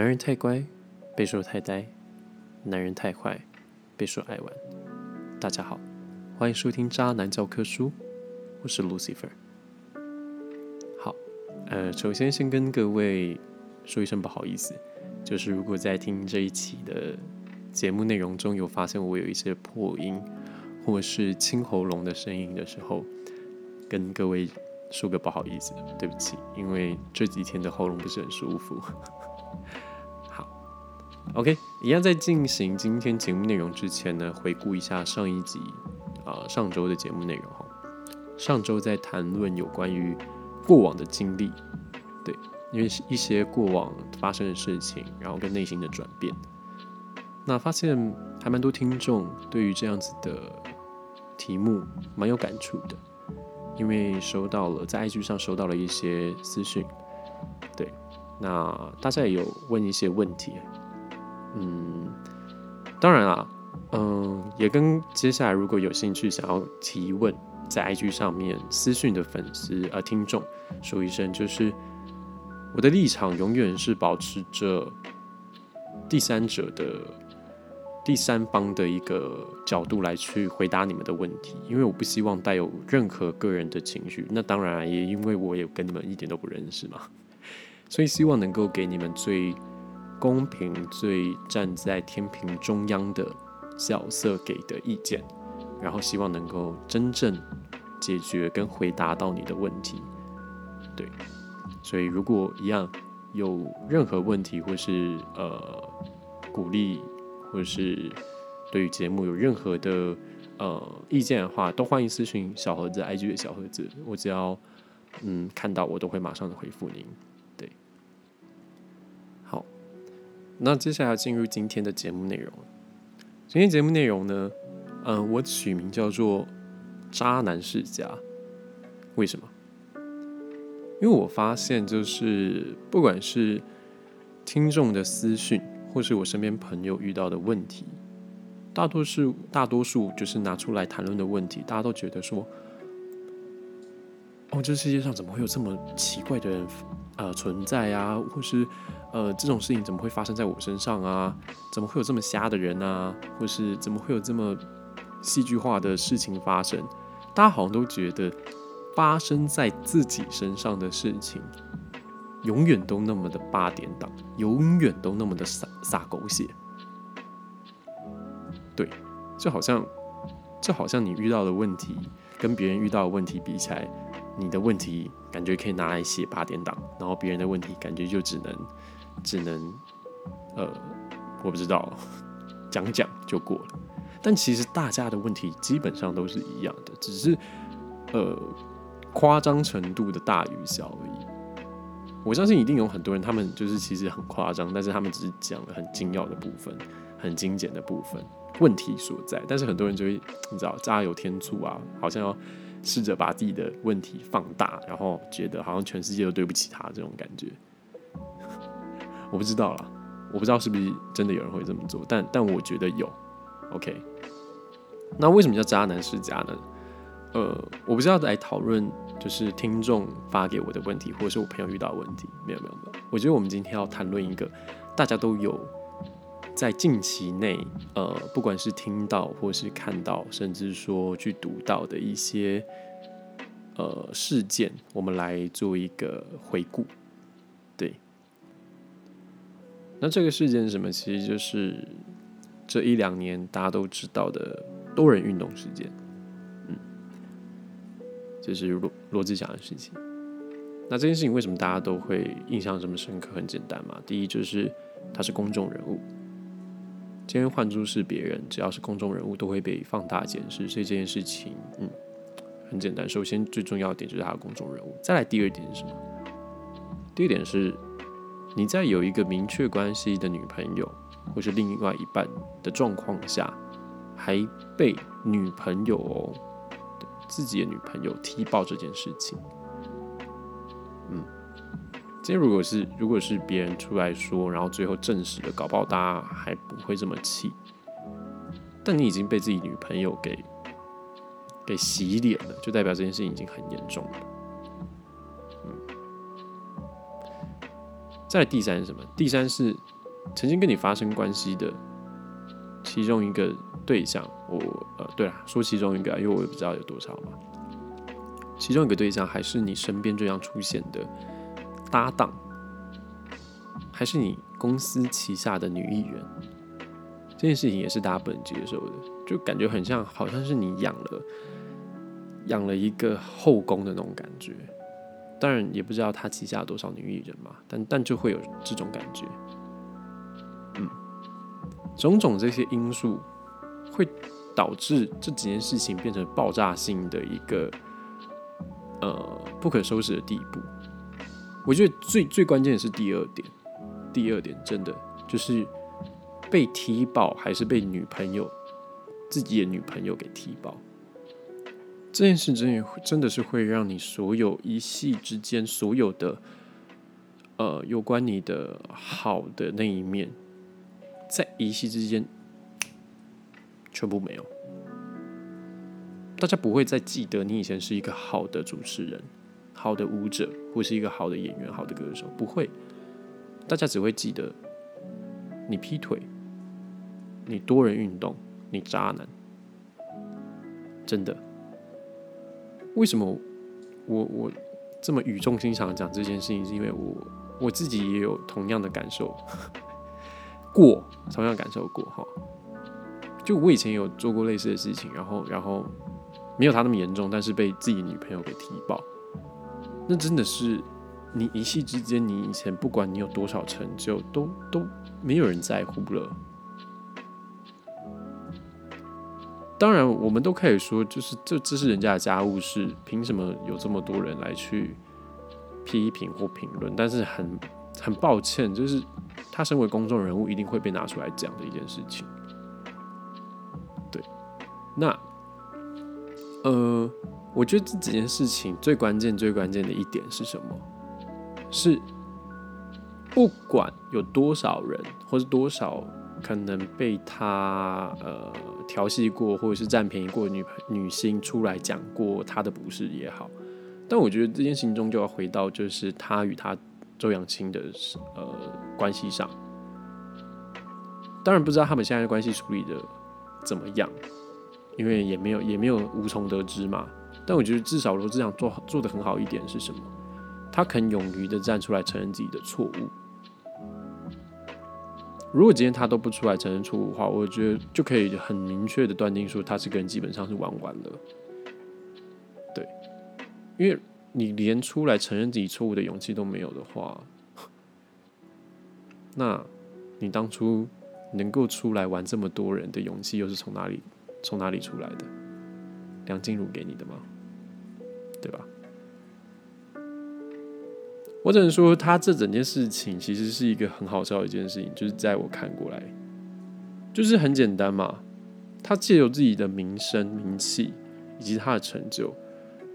男人太乖，被说太呆；男人太坏，被说爱玩。大家好，欢迎收听《渣男教科书》，我是 Lucifer。好，呃，首先先跟各位说一声不好意思，就是如果在听这一期的节目内容中有发现我有一些破音或是清喉咙的声音的时候，跟各位说个不好意思，对不起，因为这几天的喉咙不是很舒服。，OK，一样在进行今天节目内容之前呢，回顾一下上一集啊、上周的节目内容哈。上周在谈论有关于过往的经历，对，因为是一些过往发生的事情，然后跟内心的转变。那发现还蛮多听众对于这样子的题目蛮有感触的，因为收到了在 IG 上收到了一些私讯，对，那大家也有问一些问题，嗯，当然啦，嗯，也跟接下来如果有兴趣想要提问，在 IG 上面私讯的粉丝呃听众说一声，就是我的立场永远是保持着第三者的第三方的一个角度来去回答你们的问题，因为我不希望带有任何个人的情绪。那当然也因为我也跟你们一点都不认识嘛，所以希望能够给你们最公平、最站在天平中央的角色给的意见，然后希望能够真正解决跟回答到你的问题。对，所以如果一样有任何问题或是呃鼓励，或是对于节目有任何的呃意见的话，都欢迎私信小盒子 IG 的小盒子，我只要嗯看到我都会马上的回复您。那接下来进入今天的节目内容。今天节目内容呢，嗯、我取名叫做“渣男世家”，为什么？因为我发现，就是不管是听众的私讯，或是我身边朋友遇到的问题，大多数大多数就是拿出来谈论的问题，大家都觉得说，哦，这世界上怎么会有这么奇怪的人呃存在啊？或是呃这种事情怎么会发生在我身上啊？怎么会有这么瞎的人啊？或是怎么会有这么戏剧化的事情发生？大家好像都觉得发生在自己身上的事情，永远都那么的八点档，永远都那么的洒洒狗血。对，就好像就好像你遇到的问题跟别人遇到的问题比起来，你的问题感觉可以拿来写八点档，然后别人的问题感觉就只能只能呃，我不知道讲讲就过了。但其实大家的问题基本上都是一样的，只是呃夸张程度的大与小而已。我相信一定有很多人，他们就是其实很夸张，但是他们只是讲了很精要的部分、很精简的部分，问题所在。但是很多人就会你知道加油添醋啊，好像要试着把自己的问题放大，然后觉得好像全世界都对不起他这种感觉。我不知道啦，我不知道是不是真的有人会这么做，但但我觉得有。OK，那为什么叫渣男世家呢？呃，我不是要来讨论就是听众发给我的问题，或者是我朋友遇到的问题，没有没有没有。我觉得我们今天要谈论一个大家都有在近期内，呃，不管是听到或是看到，甚至说去读到的一些呃事件，我们来做一个回顾。对，那这个事件是什么？其实就是这一两年大家都知道的多人运动事件。嗯就是罗罗志祥的事情。那这件事情为什么大家都会印象这么深刻？很简单嘛，第一就是他是公众人物，今天换诸是别人，只要是公众人物都会被放大检视，所以这件事情，嗯，很简单。首先最重要的点就是他的公众人物，再来第二点是什么？第二点是你在有一个明确关系的女朋友或是另外一半的状况下，还被女朋友哦。自己的女朋友踢爆这件事情，嗯，今天如果是如果是别人出来说，然后最后证实了，搞不好大家还不会这么气。但你已经被自己女朋友给给洗脸了，就代表这件事情已经很严重了。嗯，再来第三是什么？第三是曾经跟你发生关系的其中一个对象。我呃，对了，说其中一个，因为我也不知道有多少嘛。其中一个对象还是你身边这样出现的搭档，还是你公司旗下的女艺人？这件事情也是大家不能接受的，就感觉很像，好像是你养了养了一个后宫的那种感觉。当然也不知道他旗下多少女艺人嘛，但但就会有这种感觉。嗯，种种这些因素会导致这几件事情变成爆炸性的一个呃不可收拾的地步。我觉得最最关键的是第二点，第二点真的就是被踢爆，还是被女朋友自己的女朋友给踢爆。这件事真的真的是会让你所有一系之间所有的，呃，有关你的好的那一面，在一系之间全部没有。大家不会再记得你以前是一个好的主持人、好的舞者，或是一个好的演员、好的歌手，不会。大家只会记得你劈腿、你多人运动、你渣男，真的。为什么我我这么语重心长讲这件事情？是因为我我自己也有同样的感受 过，同样感受过哈。就我以前有做过类似的事情，然后然后没有他那么严重，但是被自己女朋友给踢爆，那真的是你一夕之间，你以前不管你有多少成就，都都没有人在乎了。当然，我们都可以说，就是这这是人家的家务事，凭什么有这么多人来去批评或评论？但是很很抱歉，就是他身为公众人物，一定会被拿出来讲的一件事情。对，那呃，我觉得这几件事情最关键、最关键的一点是什么？是不管有多少人，或是多少。可能被他呃调戏过，或者是占便宜过女女星出来讲过他的不是也好，但我觉得这件事情中就要回到就是他与他周扬青的呃关系上。当然不知道他们现在的关系处理的怎么样，因为也没有也没有无从得知嘛。但我觉得至少罗志祥做做的很好一点是什么？他肯勇于的站出来承认自己的错误。如果今天他都不出来承认错误的话，我觉得就可以很明确的断定说，他这个人基本上是玩完了。对，因为你连出来承认自己错误的勇气都没有的话，那你当初能够出来玩这么多人的勇气又是从哪里从哪里出来的？梁静茹给你的吗？对吧？我只能说，他这整件事情其实是一个很好笑的一件事情，就是在我看过来，就是很简单嘛。他借由自己的名声、名气以及他的成就，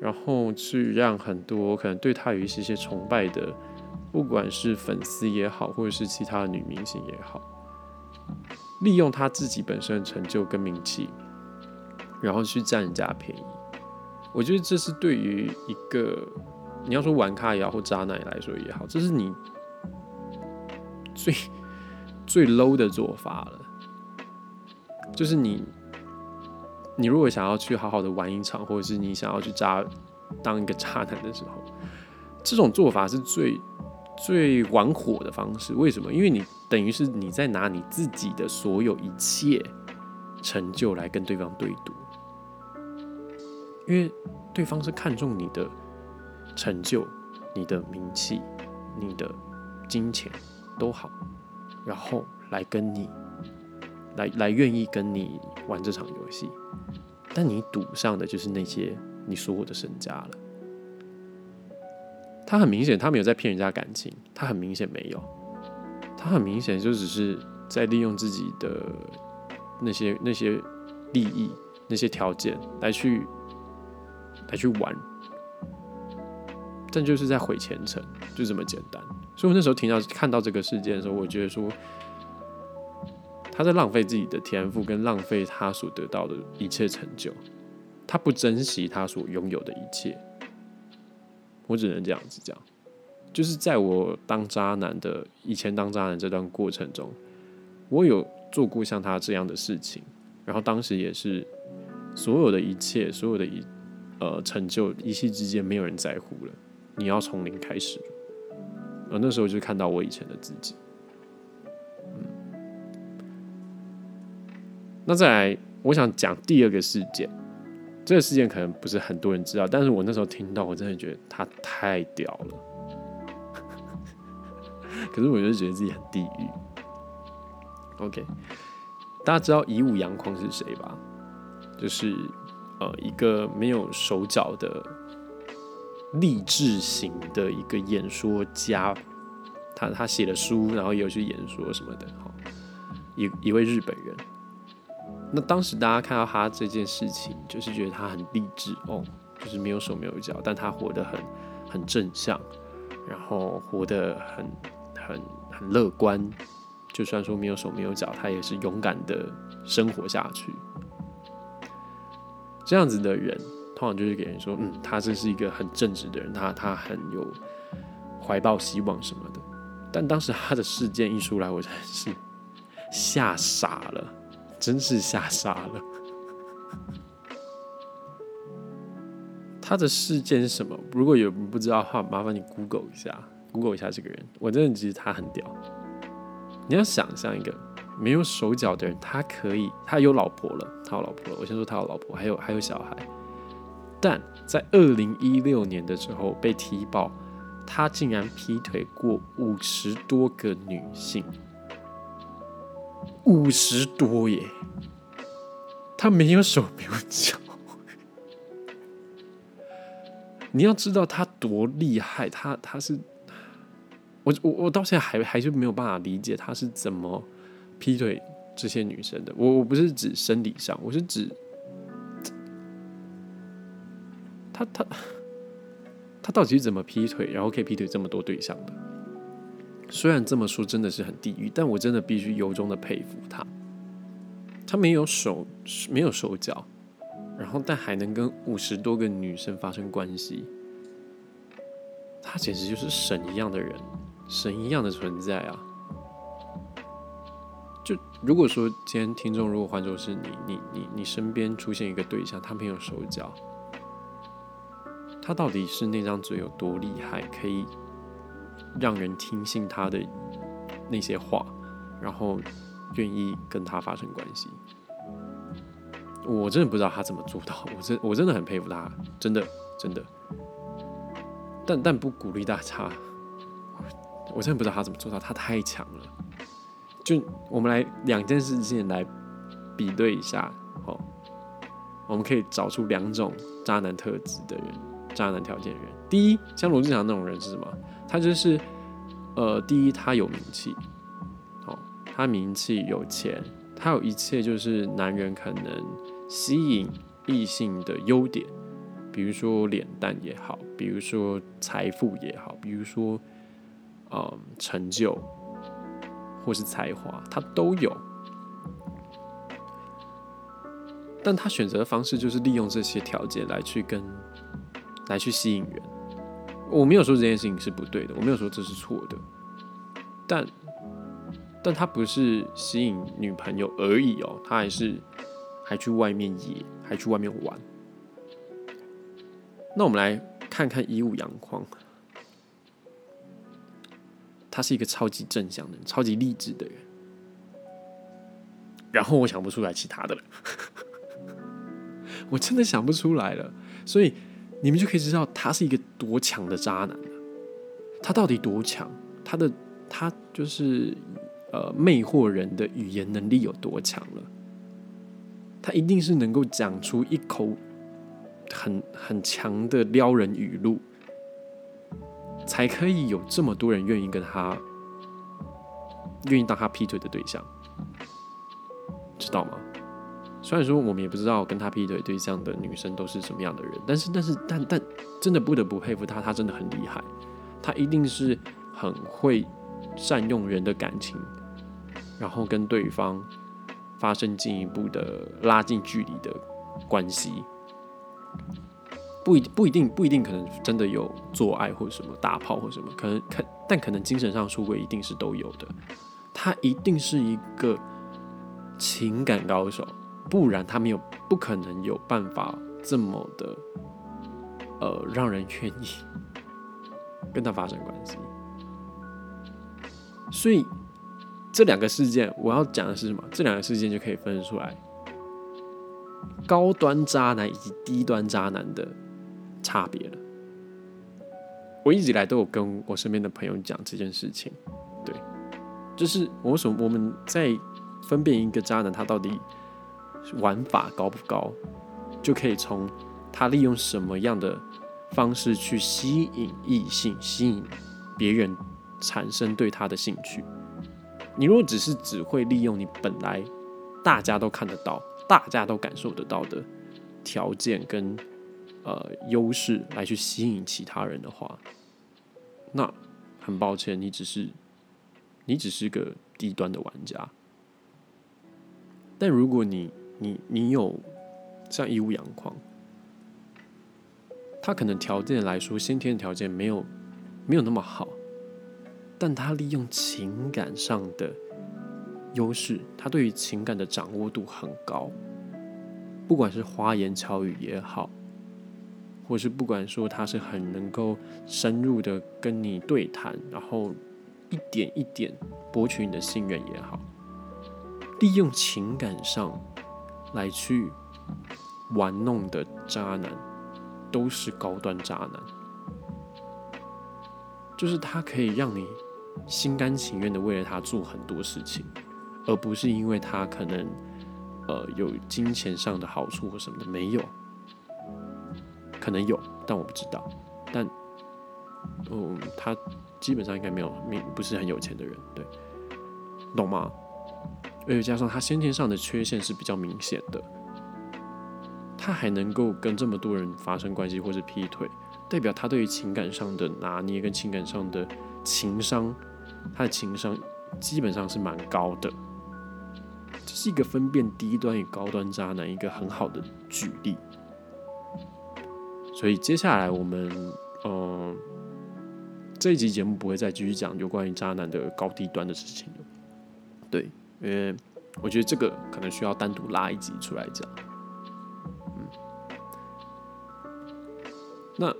然后去让很多可能对他有一些些崇拜的，不管是粉丝也好，或者是其他的女明星也好，利用他自己本身的成就跟名气，然后去占人家便宜。我觉得这是对于一个。你要说玩咖也好，或渣男来说也好，这是你最最 low 的做法了。就是你，你如果想要去好好的玩一场，或者是你想要去渣当一个渣男的时候，这种做法是最最玩火的方式。为什么？因为你等于是你在拿你自己的所有一切成就来跟对方对赌，因为对方是看重你的。成就，你的名气，你的金钱都好，然后来跟你，来来愿意跟你玩这场游戏，但你赌上的就是那些你所有的身家了。他很明显，他没有在骗人家感情，他很明显没有，他很明显就只是在利用自己的那些那些利益、那些条件来去来去玩。但就是在毁前程，就这么简单。所以我那时候听到看到这个事件的时候，我觉得说他在浪费自己的天赋，跟浪费他所得到的一切成就。他不珍惜他所拥有的一切，我只能这样子讲。就是在我当渣男的以前当渣男这段过程中，我有做过像他这样的事情，然后当时也是所有的一切，所有的一呃成就，一夕之间没有人在乎了，你要从零开始。而那时候就看到我以前的自己。嗯，那再来，我想讲第二个事件。这个事件可能不是很多人知道，但是我那时候听到，我真的觉得他太屌了。可是我就觉得自己很地狱。OK，大家知道以武扬匡是谁吧？就是呃一个没有手脚的励志型的一个演说家。他他写了书，然后也有去演说什么的。哈，一一位日本人。那当时大家看到他这件事情，就是觉得他很励志哦，就是没有手没有脚，但他活得很很正向，然后活得很。很很乐观，就算说没有手没有脚，他也是勇敢的生活下去。这样子的人，通常就是给人说，嗯，他这是一个很正直的人，他他很有怀抱希望什么的。但当时他的事件一出来，我真是吓傻了，真是吓傻了。他的事件是什么？如果有人不知道的话，麻烦你 Google 一下。Google 一下这个人，我真的觉得他很屌。你要想象一个没有手脚的人，他可以，他有老婆了，他有老婆了。我先说他有老婆，还有还有小孩。但在二零一六年的时候被踢爆，他竟然劈腿过五十多个女性，五十多耶！他没有手没有脚。你要知道他多厉害，他他是。我我我到现在还还是没有办法理解他是怎么劈腿这些女生的。我我不是指生理上，我是指他他他到底是怎么劈腿，然后可以劈腿这么多对象的？虽然这么说真的是很地狱，但我真的必须由衷的佩服他。他没有手没有手脚，然后但还能跟五十多个女生发生关系，他简直就是神一样的人。神一样的存在啊！就如果说今天听众如果换作是你，你你你身边出现一个对象，他没有手脚，他到底是那张嘴有多厉害，可以让人听信他的那些话，然后愿意跟他发生关系？我真的不知道他怎么做到，我真我真的很佩服他，真的真的。但但不鼓励大家。我真的不知道他怎么做到，他太强了。就我们来两件事情来比对一下，哦，我们可以找出两种渣男特质的人，渣男条件人。第一，像罗志祥那种人是什么？他就是，呃，第一他有名气，哦，他名气有钱，他有一切就是男人可能吸引异性的优点，比如说脸蛋也好，比如说财富也好，比如说。嗯，成就或是才华，他都有，但他选择的方式就是利用这些条件来去跟来去吸引人。我没有说这件事情是不对的，我没有说这是错的，但但他不是吸引女朋友而已哦，他还是还去外面野，还去外面玩。那我们来看看一物阳光。他是一个超级正向的人，超级励志的人。然后我想不出来其他的了，我真的想不出来了。所以你们就可以知道他是一个多强的渣男了。他到底多强？他的他就是呃魅惑人的语言能力有多强了？他一定是能够讲出一口很很强的撩人语录。才可以有这么多人愿意跟他，愿意当他劈腿的对象，知道吗？虽然说我们也不知道跟他劈腿对象的女生都是什么样的人，但是但是但但真的不得不佩服他，他真的很厉害，他一定是很会善用人的感情，然后跟对方发生进一步的拉近距离的关系。不一不一定不一定可能真的有做爱或者什么打炮或什么，可能可但可能精神上出轨一定是都有的。他一定是一个情感高手，不然他没有不可能有办法这么的呃让人愿意跟他发生关系。所以这两个事件我要讲的是什么？这两个事件就可以分出来高端渣男以及低端渣男的。差别了。我一直以来都有跟我身边的朋友讲这件事情，对，就是我什我们在分辨一个渣男他到底玩法高不高，就可以从他利用什么样的方式去吸引异性、吸引别人产生对他的兴趣。你如果只是只会利用你本来大家都看得到、大家都感受得到的条件跟。呃，优势来去吸引其他人的话，那很抱歉，你只是你只是个低端的玩家。但如果你你你有像一物阳光，他可能条件来说，先天条件没有没有那么好，但他利用情感上的优势，他对于情感的掌握度很高，不管是花言巧语也好。或是不管说他是很能够深入的跟你对谈，然后一点一点博取你的信任也好，利用情感上来去玩弄的渣男，都是高端渣男。就是他可以让你心甘情愿的为了他做很多事情，而不是因为他可能呃有金钱上的好处或什么的，没有。可能有，但我不知道。但，嗯，他基本上应该没有，没不是很有钱的人，对，懂吗？而且加上他先天上的缺陷是比较明显的，他还能够跟这么多人发生关系或者劈腿，代表他对于情感上的拿捏跟情感上的情商，他的情商基本上是蛮高的。这是一个分辨低端与高端渣男一个很好的举例。所以接下来我们，嗯，这一集节目不会再继续讲有关于渣男的高低端的事情了。对，因为我觉得这个可能需要单独拉一集出来讲。嗯，那，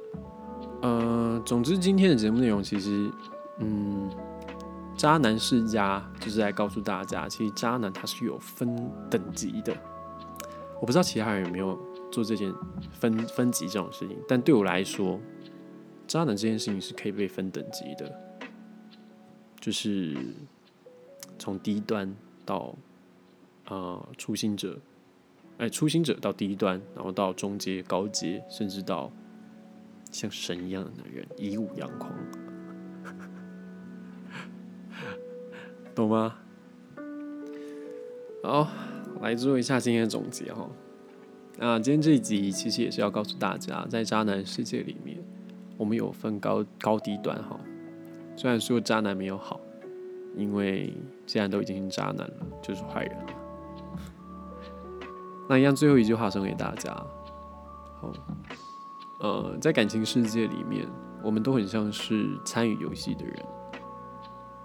呃，总之今天的节目内容其实，嗯，渣男世家就是在告诉大家，其实渣男他是有分等级的。我不知道其他人有没有。做这件分分级这种事情，但对我来说，渣男这件事情是可以被分等级的，就是从低端到啊初心者，哎初心者到低端，然后到中阶、高阶，甚至到像神一样的男人，以武扬狂，懂吗？好，来做一下今天的总结哈。那今天这一集其实也是要告诉大家，在渣男世界里面，我们有分高高低端哈。虽然说渣男没有好，因为既然都已经是渣男了，就是坏人了。那一样最后一句话送给大家，好，呃，在感情世界里面，我们都很像是参与游戏的人。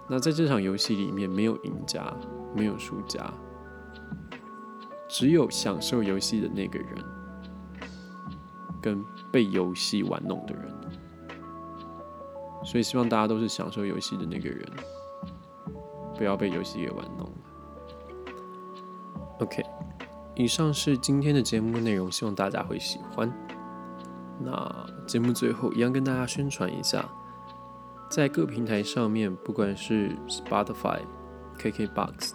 那在这场游戏里面，没有赢家，没有输家。只有享受游戏的那个人，跟被游戏玩弄的人，所以希望大家都是享受游戏的那个人，不要被游戏给玩弄 OK，以上是今天的节目内容，希望大家会喜欢。那节目最后一样跟大家宣传一下，在各平台上面，不管是 Spotify、KKBox、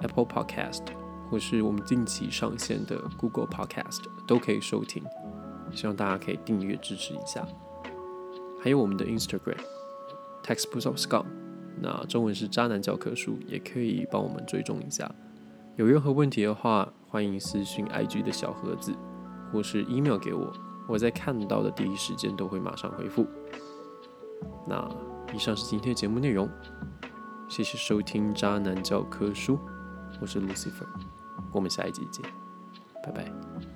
Apple Podcast。或是我们近期上线的 Google Podcast 都可以收听，希望大家可以订阅支持一下。还有我们的 Instagram Textbooks of Scum，那中文是渣男教科书，也可以帮我们追踪一下。有任何问题的话，欢迎私信 IG 的小盒子，或是 email 给我，我在看到的第一时间都会马上回复。那以上是今天的节目内容，谢谢收听渣男教科书，我是 Lucifer。我们下一集见，拜拜。